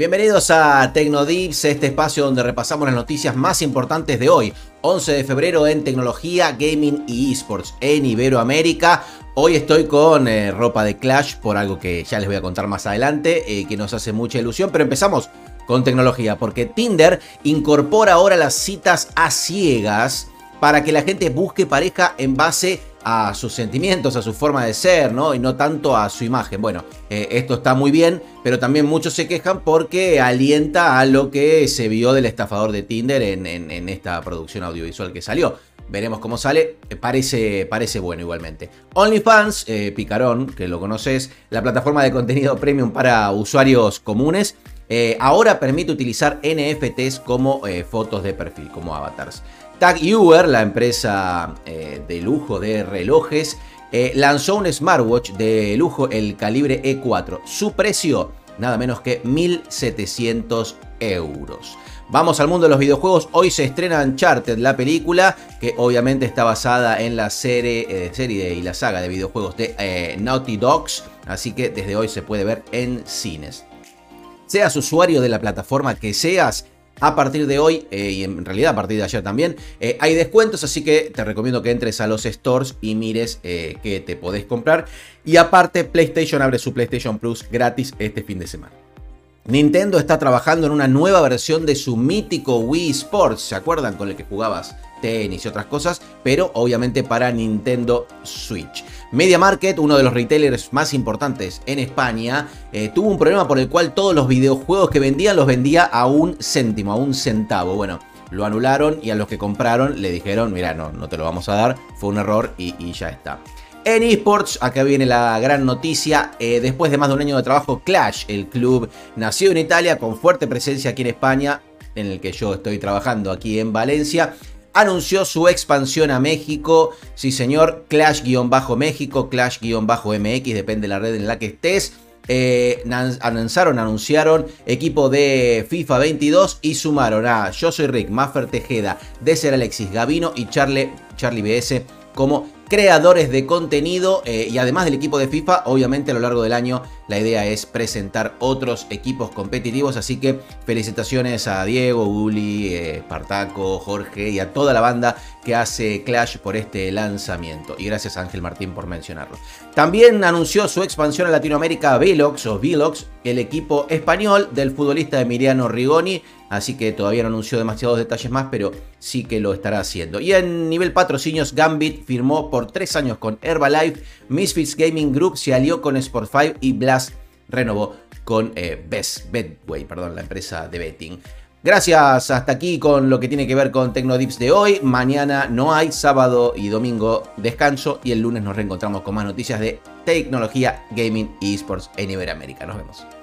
Bienvenidos a Tecnodips, este espacio donde repasamos las noticias más importantes de hoy, 11 de febrero en tecnología, gaming y esports en Iberoamérica. Hoy estoy con eh, ropa de Clash por algo que ya les voy a contar más adelante, eh, que nos hace mucha ilusión, pero empezamos con tecnología, porque Tinder incorpora ahora las citas a ciegas para que la gente busque pareja en base a sus sentimientos, a su forma de ser, ¿no? Y no tanto a su imagen. Bueno, eh, esto está muy bien, pero también muchos se quejan porque alienta a lo que se vio del estafador de Tinder en, esta producción audiovisual que salió. Veremos cómo sale, eh, parece, parece bueno igualmente. OnlyFans, eh, Picarón, que lo conoces, la plataforma de contenido premium para usuarios comunes, ahora permite utilizar NFTs como fotos de perfil, como avatars. Tag Heuer, la empresa eh, de lujo de relojes, eh, lanzó un smartwatch de lujo, el calibre E4. Su precio, nada menos que 1.700 euros. Vamos al mundo de los videojuegos. Hoy se estrena Uncharted, la película, que obviamente está basada en la serie, eh, serie y la saga de videojuegos de Naughty Dogs. Así que desde hoy se puede ver en cines. Seas usuario de la plataforma que seas, a partir de hoy, eh, y en realidad a partir de ayer también, eh, hay descuentos, así que te recomiendo que entres a los stores y mires eh, qué te podés comprar. Y aparte, PlayStation abre su PlayStation Plus gratis este fin de semana. Nintendo está trabajando en una nueva versión de su mítico Wii Sports, ¿se acuerdan? Con el que jugabas tenis y otras cosas, pero obviamente para Nintendo Switch. Media Market, uno de los retailers más importantes en España, eh, tuvo un problema por el cual todos los videojuegos que vendían los vendía a un céntimo, a un centavo. Bueno, lo anularon y a los que compraron le dijeron, mira, no, no te lo vamos a dar, fue un error y, ya está. En esports, acá viene la gran noticia, eh, después de más de un año de trabajo, Clash, el club nació en Italia con fuerte presencia aquí en España, en el que yo estoy trabajando aquí en Valencia, anunció su expansión a México. Sí, señor, Clash-México, Clash-MX, depende de la red en la que estés. Eh, anunciaron, anunciaron equipo de FIFA 22 y sumaron a Yo soy Rick, Maffer Tejeda, Deser Alexis, Gavino y Charlie, Charlie BS como creadores de contenido eh, y además del equipo de FIFA, obviamente a lo largo del año la idea es presentar otros equipos competitivos, así que felicitaciones a Diego, Uli, eh, Partaco, Jorge y a toda la banda que hace Clash por este lanzamiento. Y gracias a Ángel Martín por mencionarlo. También anunció su expansión a Latinoamérica Velox o Velox, el equipo español del futbolista Emiliano Rigoni, así que todavía no anunció demasiados detalles más, pero sí que lo estará haciendo. Y en nivel patrocinios, Gambit firmó por tres años con Herbalife, Misfits Gaming Group se alió con Sport5 y Blast renovó con eh, Best Betway, perdón, la empresa de betting. Gracias, hasta aquí con lo que tiene que ver con Tecnodips de hoy. Mañana no hay, sábado y domingo descanso y el lunes nos reencontramos con más noticias de tecnología, gaming y esports en Iberoamérica. Nos vemos.